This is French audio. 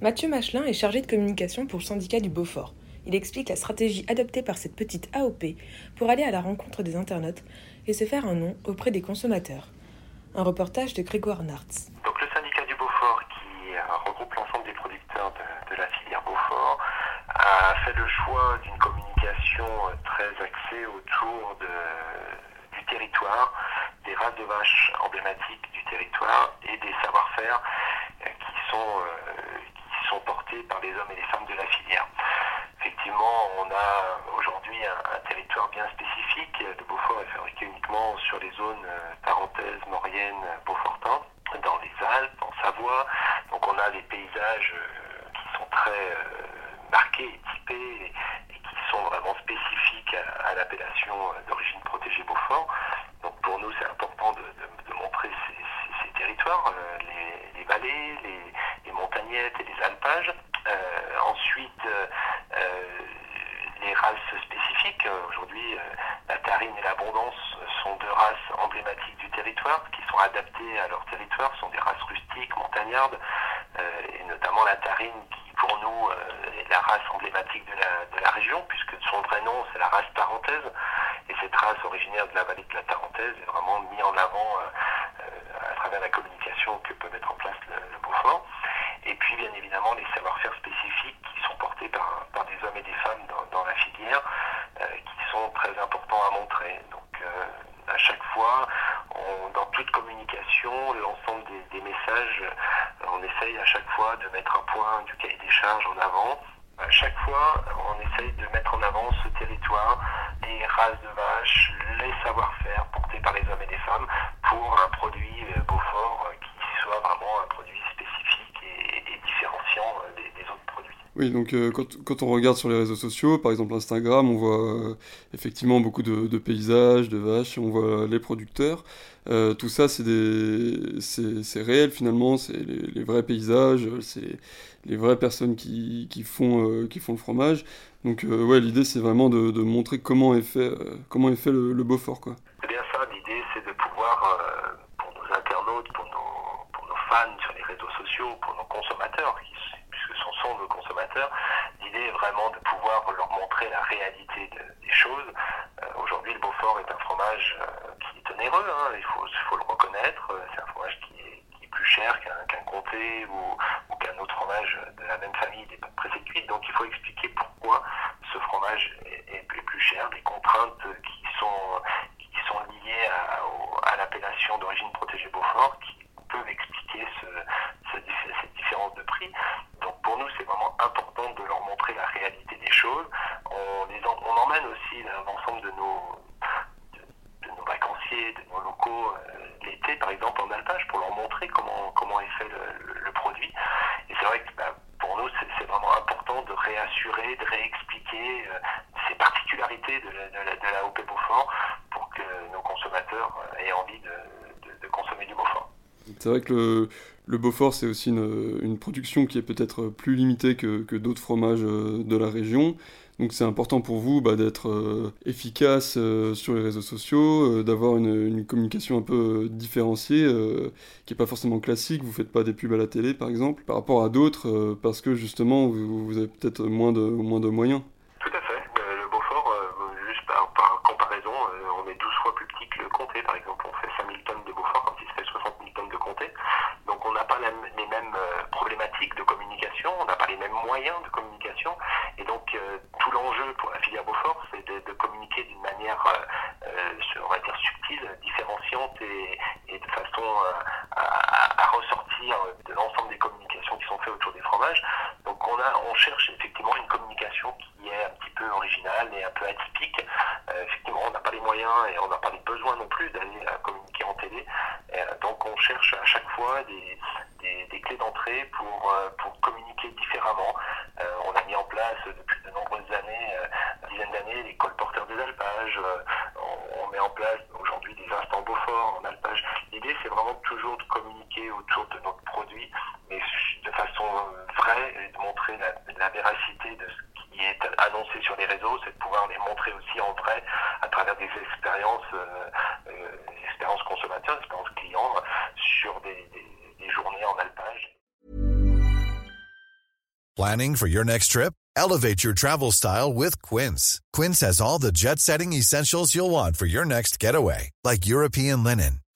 Mathieu Machelin est chargé de communication pour le syndicat du Beaufort. Il explique la stratégie adoptée par cette petite AOP pour aller à la rencontre des internautes et se faire un nom auprès des consommateurs. Un reportage de Grégoire Nartz. Donc le syndicat du Beaufort, qui euh, regroupe l'ensemble des producteurs de, la filière Beaufort, a fait le choix d'une communication euh, très axée autour du territoire, des races de vaches emblématiques du territoire et des savoir-faire euh, qui sont, par les hommes et les femmes de la filière. Effectivement, on a aujourd'hui un, territoire bien spécifique. Le Beaufort est fabriqué uniquement sur les zones tarentaises, mauriennes, beaufortin, dans les Alpes, en Savoie. Donc on a des paysages qui sont très marqués et typés et qui sont vraiment spécifiques à, l'appellation d'origine protégée Beaufort. Donc pour nous, c'est important de, montrer ces, territoires, euh, les, vallées, les, montagnettes et les alpages. Euh, ensuite, euh, les races spécifiques. Aujourd'hui, la tarine et l'abondance sont deux races emblématiques du territoire qui sont adaptées à leur territoire, sont des races rustiques, montagnardes, et notamment la tarine qui pour nous est la race emblématique de la, de la région, puisque son vrai nom c'est la race tarentaise, et cette race originaire de la vallée de la Tarentaise est vraiment mise en avant à travers la communication que peut mettre en place le, le Beaufort. Et puis bien évidemment les savoir-faire spécifiques qui sont portés par, par, des hommes et des femmes dans, dans la filière, euh, qui sont très importants à montrer. Donc euh, à chaque fois, on, dans toute communication, l'ensemble des, des, messages, on essaye à chaque fois de mettre un point du cahier des charges en avant. À chaque fois, on essaye de mettre en avant ce territoire, les races de vaches, les savoir-faire portés par les hommes et les femmes pour un produit Beaufort qui soit vraiment un produit spécifique et, et différenciant des, des, autres produits. Oui, donc euh, quand, on regarde sur les réseaux sociaux, par exemple Instagram, on voit euh, effectivement beaucoup de, paysages, de vaches, on voit les producteurs. Euh, tout ça, c'est réel finalement, c'est les, vrais paysages, c'est les vraies personnes qui, font, le fromage. Donc ouais, l'idée c'est vraiment de, montrer comment est fait, le, le Beaufort. C'est bien ça, l'idée c'est de pouvoir, pour nos internautes, pour nos, fans sur les réseaux sociaux, pour nos consommateurs, nos consommateurs, l'idée est vraiment de pouvoir leur montrer la réalité de, des choses. Euh, Aujourd'hui, le Beaufort est un fromage euh, qui est onéreux, hein, il, faut, le reconnaître. C'est un fromage qui est, plus cher qu'un qu comté ou, qu'un autre fromage de la même famille des pressés cuites. Donc il faut expliquer pourquoi ce fromage est, plus cher, les contraintes qui sont, qui sont liées à l'appellation d'origine protégée Beaufort, qui peuvent expliquer ce, ce, cette différence de prix. Donc pour nous, c'est vraiment important de leur la réalité des choses. On, emmène aussi l'ensemble de nos, vacanciers, de nos locaux euh, l'été, par exemple, en alpage, pour leur montrer comment, est fait le produit. Et c'est vrai que bah, pour nous, c'est vraiment important de réassurer, de réexpliquer euh, ces particularités de la, de la, de la OP Beaufort pour que nos consommateurs euh, aient envie de, de, de consommer du Beaufort. C'est vrai que le, Beaufort, c'est aussi une, production qui est peut-être plus limitée que, que d'autres fromages euh, de la région. Donc c'est important pour vous bah, d'être euh, efficace euh, sur les réseaux sociaux, d'avoir une, communication un peu différenciée, qui n'est pas forcément classique. Vous ne faites pas des pubs à la télé, par exemple, par rapport à d'autres, parce que justement, vous, avez peut-être moins de, moins de moyens. Tout à fait. Le Beaufort, juste par, par comparaison, on est 12 fois plus petit que le Comté, par exemple 5000 tonnes de Beaufort quand il se fait 60 000 tonnes de Comté. Donc on n'a pas la, les mêmes problématiques de communication, on n'a pas les mêmes moyens de communication. Et donc euh, tout l'enjeu pour la filière Beaufort, c'est de, communiquer d'une manière, euh, on va dire, subtile, différenciante et, de façon à, ressortir de l'ensemble des communications qui sont faites autour des fromages. Donc on, a, on cherche effectivement une communication qui est un petit peu originale et un peu atypique. Euh, effectivement, on n'a pas les moyens et on n'a pas les besoins non plus plus d'aller communiquer télé. donc on cherche à chaque fois des, des, clés d'entrée pour, pour communiquer différemment. on a mis en place depuis de nombreuses années, dizaines d'années, les colporteurs des alpages. On, met en place aujourd'hui des instants Beaufort en alpage. L'idée c'est vraiment toujours de communiquer autour de notre produit, mais de façon vraie et de montrer la, la véracité de ce qui est annoncé sur les réseaux, c'est de pouvoir les montrer aussi en vrai à travers des expériences, euh, euh, expériences consommateurs, expériences clients sur des, des, journées en alpage. Planning for your next trip? Elevate your travel style with Quince. Quince has all the jet-setting essentials you'll want for your next getaway, like European linen,